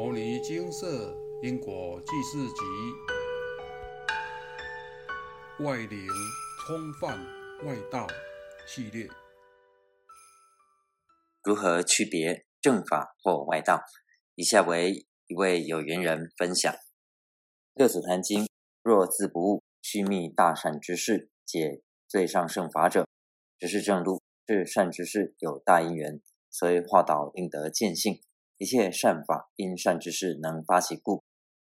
摩尼金色因果记事集，外灵冲犯外道系列。如何区别正法或外道？以下为一位有缘人分享：六祖坛经，若自不悟，须觅大善之事，解最上圣法者，只是正路，是善之事有大因缘，所以化导应得见性。一切善法因善之事能发起故。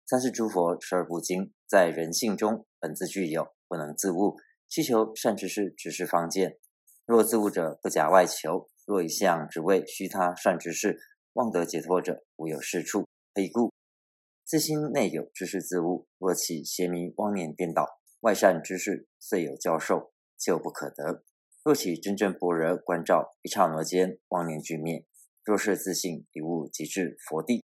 三世诸佛十二部经在人性中本自具有，不能自悟。希求善之事，只是方见。若自悟者，不假外求；若一向只为虚他善之事，妄得解脱者，无有是处。非故，自心内有知识自悟。若起邪迷妄念颠倒，外善之事虽有教授，就不可得。若起真正般若观照，一刹那间妄念俱灭。若是自信体悟即至佛地，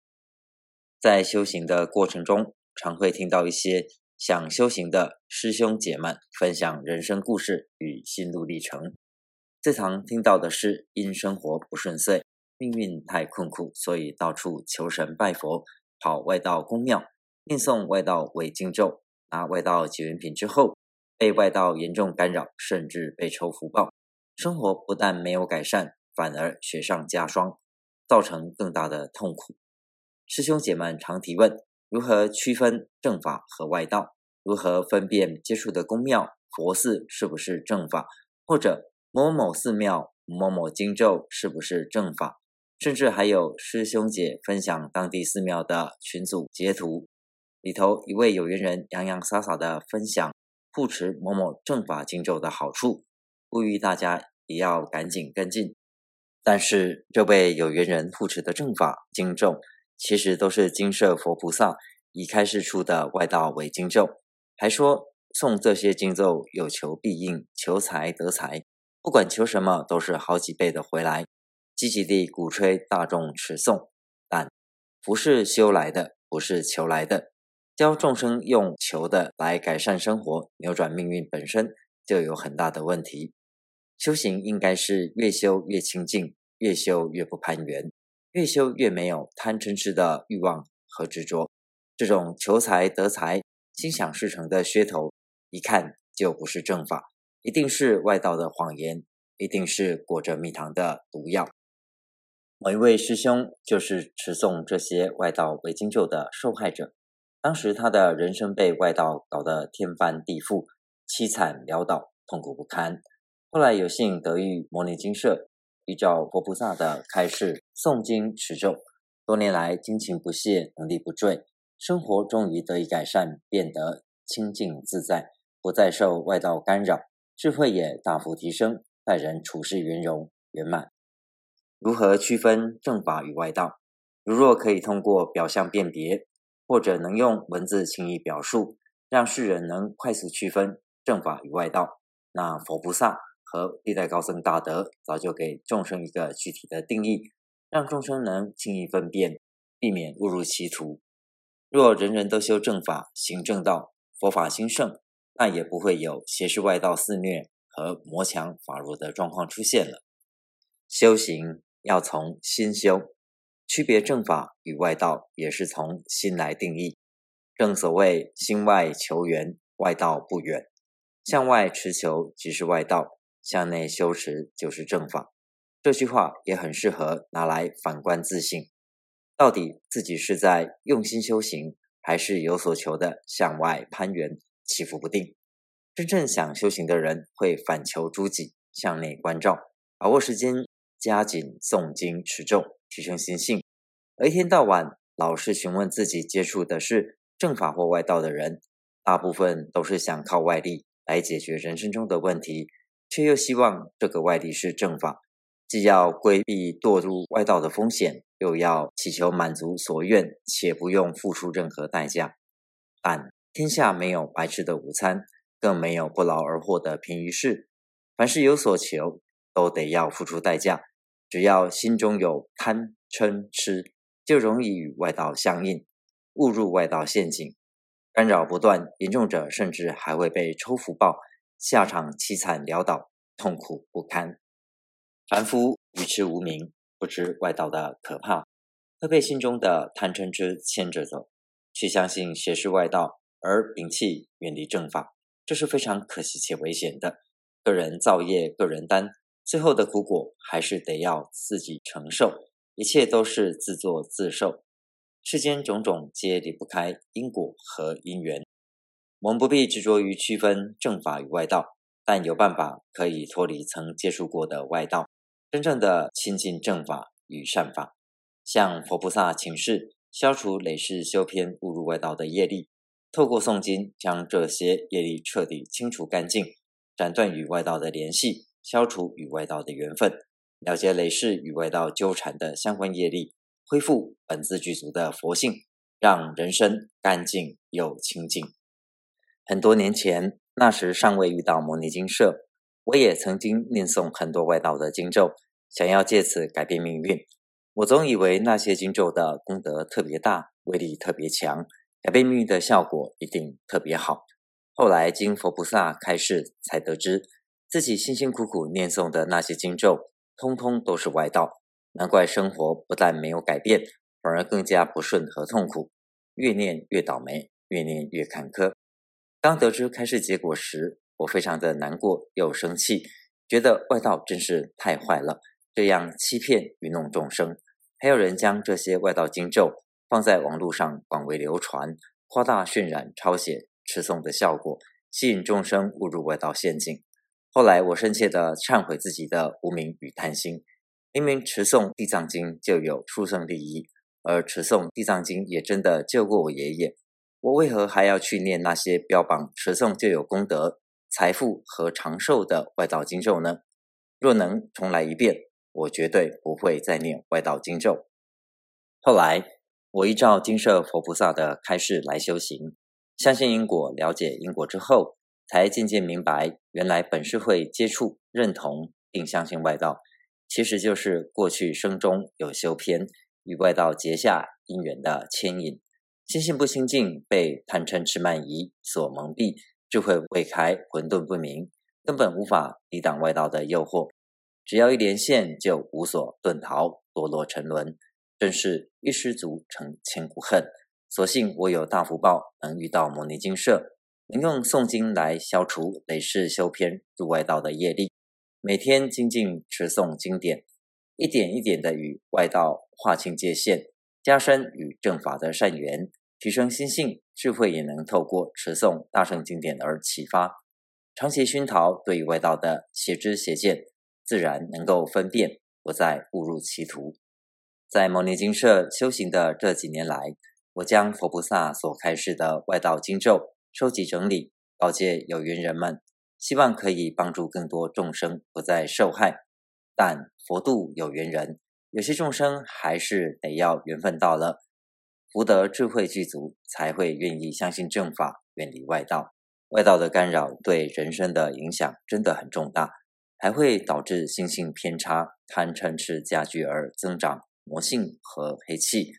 在修行的过程中，常会听到一些想修行的师兄姐们分享人生故事与心路历程。最常听到的是，因生活不顺遂，命运太困苦，所以到处求神拜佛，跑外道公庙，念诵外道伪经咒，拿外道结缘品之后，被外道严重干扰，甚至被抽福报，生活不但没有改善，反而雪上加霜。造成更大的痛苦。师兄姐们常提问：如何区分正法和外道？如何分辨接触的宫庙、佛寺是不是正法？或者某某寺庙、某某经咒是不是正法？甚至还有师兄姐分享当地寺庙的群组截图，里头一位有缘人洋洋洒洒的分享护持某某正法经咒的好处，呼吁大家也要赶紧跟进。但是这位有缘人护持的正法经咒，其实都是金色佛菩萨已开示出的外道为经咒，还说诵这些经咒有求必应，求财得财，不管求什么都是好几倍的回来，积极地鼓吹大众持诵，但不是修来的，不是求来的，教众生用求的来改善生活，扭转命运本身就有很大的问题。修行应该是越修越清净，越修越不攀缘，越修越没有贪嗔痴的欲望和执着。这种求财得财、心想事成的噱头，一看就不是正法，一定是外道的谎言，一定是裹着蜜糖的毒药。某一位师兄就是持诵这些外道伪经咒的受害者，当时他的人生被外道搞得天翻地覆，凄惨潦倒，痛苦不堪。后来有幸得遇摩尼金舍，依照佛菩萨的开示诵经持咒，多年来精勤不懈，能力不坠，生活终于得以改善，变得清净自在，不再受外道干扰，智慧也大幅提升，待人处事圆融圆满。如何区分正法与外道？如若可以通过表象辨别，或者能用文字轻易表述，让世人能快速区分正法与外道，那佛菩萨。和历代高僧大德早就给众生一个具体的定义，让众生能轻易分辨，避免误入歧途。若人人都修正法、行正道，佛法兴盛，那也不会有邪视外道肆虐和魔强法弱的状况出现了。修行要从心修，区别正法与外道也是从心来定义。正所谓心外求圆，外道不远；向外持求即是外道。向内修持就是正法，这句话也很适合拿来反观自信。到底自己是在用心修行，还是有所求的向外攀援，起伏不定？真正想修行的人会反求诸己，向内关照，把握时间，加紧诵经持咒，提升心性。而一天到晚老是询问自己接触的是正法或外道的人，大部分都是想靠外力来解决人生中的问题。却又希望这个外力是正法，既要规避堕入外道的风险，又要祈求满足所愿，且不用付出任何代价。但天下没有白吃的午餐，更没有不劳而获的便宜事。凡是有所求，都得要付出代价。只要心中有贪嗔痴，就容易与外道相应，误入外道陷阱，干扰不断，严重者甚至还会被抽福报。下场凄惨潦倒，痛苦不堪。凡夫愚痴无明，不知外道的可怕，会被心中的贪嗔痴牵着走，去相信邪是外道，而摒弃远离正法，这是非常可惜且危险的。个人造业，个人担，最后的苦果还是得要自己承受，一切都是自作自受。世间种种皆离不开因果和因缘，我们不必执着于区分正法与外道，但有办法可以脱离曾接触过的外道，真正的亲近正法与善法，向佛菩萨请示，消除累世修偏误入外道的业力，透过诵经将这些业力彻底清除干净。斩断与外道的联系，消除与外道的缘分，了解累世与外道纠缠的相关业力，恢复本自具足的佛性，让人生干净又清净。很多年前，那时尚未遇到摩尼金舍，我也曾经念诵很多外道的经咒，想要借此改变命运。我总以为那些经咒的功德特别大，威力特别强，改变命运的效果一定特别好。后来经佛菩萨开示，才得知自己辛辛苦苦念诵的那些经咒，通通都是外道。难怪生活不但没有改变，反而更加不顺和痛苦，越念越倒霉，越念越坎坷。当得知开示结果时，我非常的难过又生气，觉得外道真是太坏了，这样欺骗愚弄众生。还有人将这些外道经咒放在网络上广为流传，夸大渲染、抄写。持诵的效果，吸引众生误入外道陷阱。后来我深切地忏悔自己的无名与贪心。明明持诵地藏经就有殊胜利益，而持诵地藏经也真的救过我爷爷，我为何还要去念那些标榜持诵就有功德、财富和长寿的外道经咒呢？若能重来一遍，我绝对不会再念外道经咒。后来我依照金舍佛菩萨的开示来修行。相信因果，了解因果之后，才渐渐明白，原来本是会接触、认同并相信外道，其实就是过去生中有修偏，与外道结下因缘的牵引。心性不清净，被贪嗔痴慢疑所蒙蔽，智慧未开，混沌不明，根本无法抵挡外道的诱惑。只要一连线，就无所遁逃，堕落沉沦，真是一失足成千古恨。所幸我有大福报，能遇到摩尼金舍，能用诵经来消除累世修偏入外道的业力。每天精进持诵经典，一点一点的与外道划清界限，加深与正法的善缘，提升心性，智慧也能透过持诵大圣经典而启发。长期熏陶，对于外道的邪知邪见，自然能够分辨，不再误入歧途。在牟尼精舍修行的这几年来，我将佛菩萨所开示的外道经咒收集整理，告诫有缘人们，希望可以帮助更多众生不再受害。但佛度有缘人，有些众生还是得要缘分到了，福德智慧具足，才会愿意相信正法，远离外道。外道的干扰对人生的影响真的很重大，还会导致心性偏差、贪嗔痴加剧而增长魔性和黑气。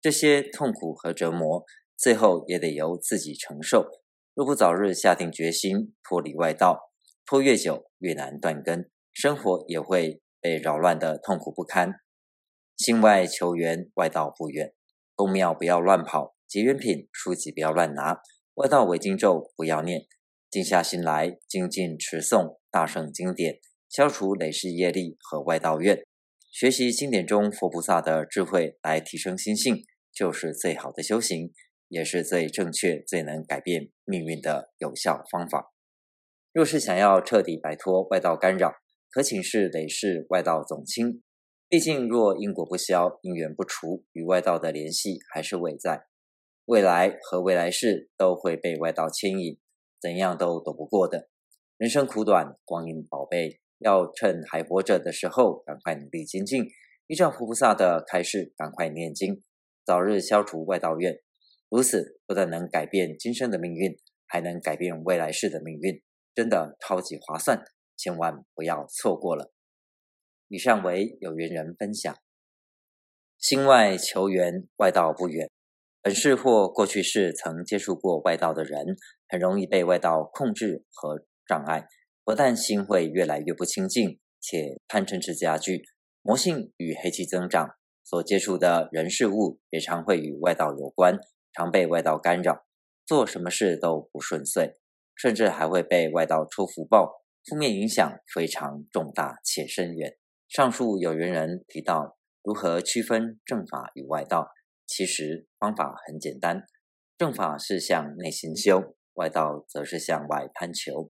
这些痛苦和折磨，最后也得由自己承受。若不早日下定决心脱离外道，拖越久越难断根，生活也会被扰乱的痛苦不堪。心外求缘，外道不远。公庙不要乱跑，结缘品书籍不要乱拿，外道违经咒不要念。静下心来，精进持诵大圣经典，消除累世业力和外道怨，学习经典中佛菩萨的智慧，来提升心性。就是最好的修行，也是最正确、最能改变命运的有效方法。若是想要彻底摆脱外道干扰，可请示累世外道总亲。毕竟，若因果不消，因缘不除，与外道的联系还是未在，未来和未来世都会被外道牵引，怎样都躲不过的。人生苦短，光阴宝贝，要趁还活着的时候，赶快努力精进，依照菩萨的开示，赶快念经。早日消除外道怨，如此不但能改变今生的命运，还能改变未来世的命运，真的超级划算，千万不要错过了。以上为有缘人分享，心外求缘，外道不远。本世或过去世曾接触过外道的人，很容易被外道控制和障碍，不但心会越来越不清净，且贪嗔痴加剧，魔性与黑气增长。所接触的人事物也常会与外道有关，常被外道干扰，做什么事都不顺遂，甚至还会被外道抽福报，负面影响非常重大且深远。上述有缘人提到如何区分正法与外道，其实方法很简单，正法是向内心修，外道则是向外攀求。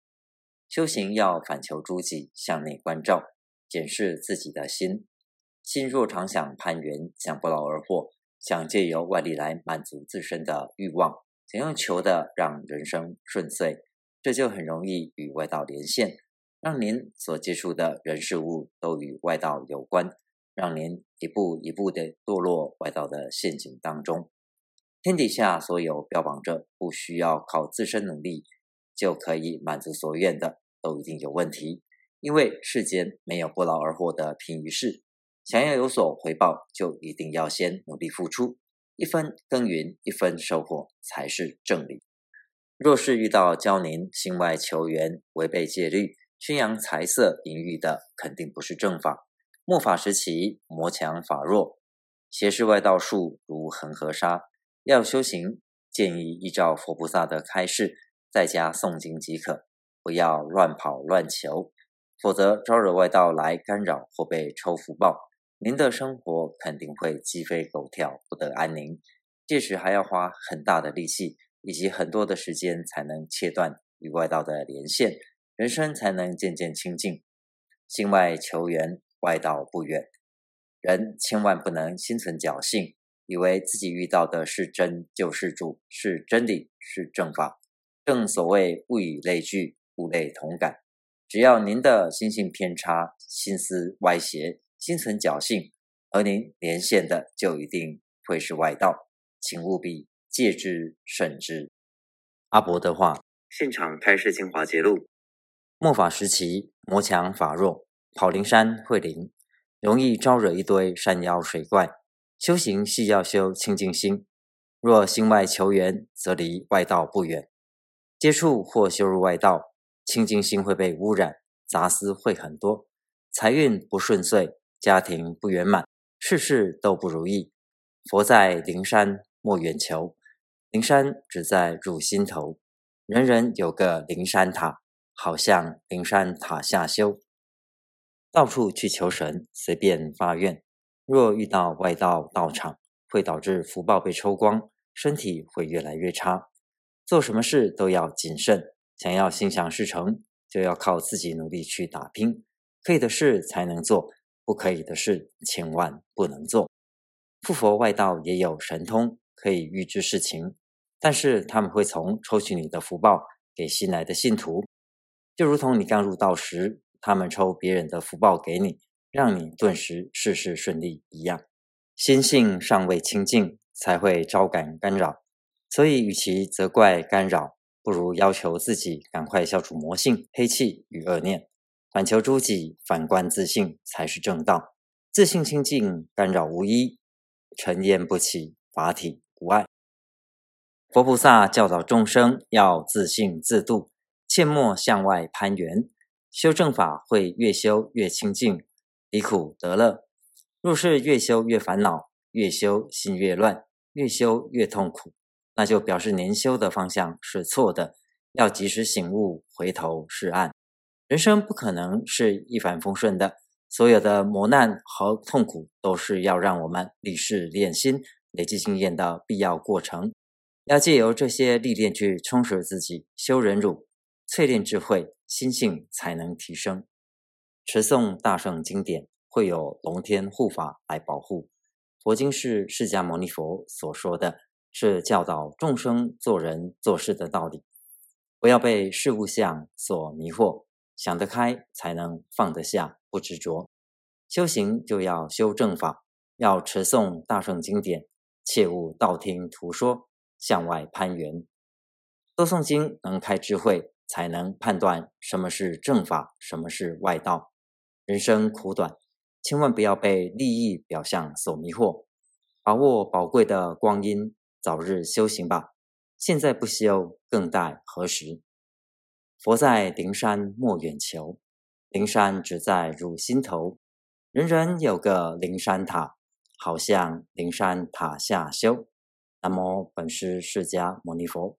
修行要反求诸己，向内关照，检视自己的心。心若常想攀缘，想不劳而获，想借由外力来满足自身的欲望，想用求的让人生顺遂，这就很容易与外道连线，让您所接触的人事物都与外道有关，让您一步一步的堕落外道的陷阱当中。天底下所有标榜着不需要靠自身努力就可以满足所愿的，都一定有问题，因为世间没有不劳而获的平于事。想要有所回报，就一定要先努力付出，一分耕耘一分收获才是正理。若是遇到教您心外求缘、违背戒律、宣扬财色淫欲的，肯定不是正法。末法时期，魔强法弱，邪视外道术如恒河沙。要修行，建议依照佛菩萨的开示，在家诵经即可，不要乱跑乱求，否则招惹外道来干扰或被抽福报。您的生活肯定会鸡飞狗跳，不得安宁，届时还要花很大的力气以及很多的时间才能切断与外道的连线，人生才能渐渐清净。心外求缘，外道不远。人千万不能心存侥幸，以为自己遇到的是真就是主，是真理，是正法。正所谓物以类聚，物类同感。只要您的心性偏差，心思歪斜。心存侥幸，和您连线的就一定会是外道，请务必戒之慎之。阿伯的话，现场开示精华节录。末法时期，魔强法弱，跑灵山会灵，容易招惹一堆山妖水怪。修行系要修清净心，若心外求缘，则离外道不远。接触或修入外道，清净心会被污染，杂思会很多，财运不顺遂。家庭不圆满，事事都不如意。佛在灵山莫远求，灵山只在入心头。人人有个灵山塔，好像灵山塔下修。到处去求神，随便发愿。若遇到外道道场，会导致福报被抽光，身体会越来越差。做什么事都要谨慎，想要心想事成，就要靠自己努力去打拼。可以的事才能做。不可以的事，千万不能做。附佛外道也有神通，可以预知事情，但是他们会从抽取你的福报给新来的信徒，就如同你刚入道时，他们抽别人的福报给你，让你顿时事事顺利一样。心性尚未清净，才会招感干扰。所以，与其责怪干扰，不如要求自己赶快消除魔性、黑气与恶念。反求诸己，反观自性，才是正道。自性清净，干扰无一，尘烟不起，法体无碍。佛菩萨教导众生要自性自度，切莫向外攀缘。修正法会越修越清净，离苦得乐。若是越修越烦恼，越修心越乱，越修越痛苦，那就表示年修的方向是错的，要及时醒悟，回头是岸。人生不可能是一帆风顺的，所有的磨难和痛苦都是要让我们立誓练心、累积经验的必要过程。要借由这些历练去充实自己，修忍辱、淬炼智慧，心性才能提升。持诵大圣经典，会有龙天护法来保护。佛经是释迦牟尼佛所说的，是教导众生做人做事的道理，不要被事物相所迷惑。想得开，才能放得下，不执着。修行就要修正法，要持诵大圣经典，切勿道听途说，向外攀缘。多诵经能开智慧，才能判断什么是正法，什么是外道。人生苦短，千万不要被利益表象所迷惑，把握宝贵的光阴，早日修行吧。现在不修，更待何时？佛在灵山莫远求，灵山只在汝心头。人人有个灵山塔，好像灵山塔下修。南无本师释迦牟尼佛。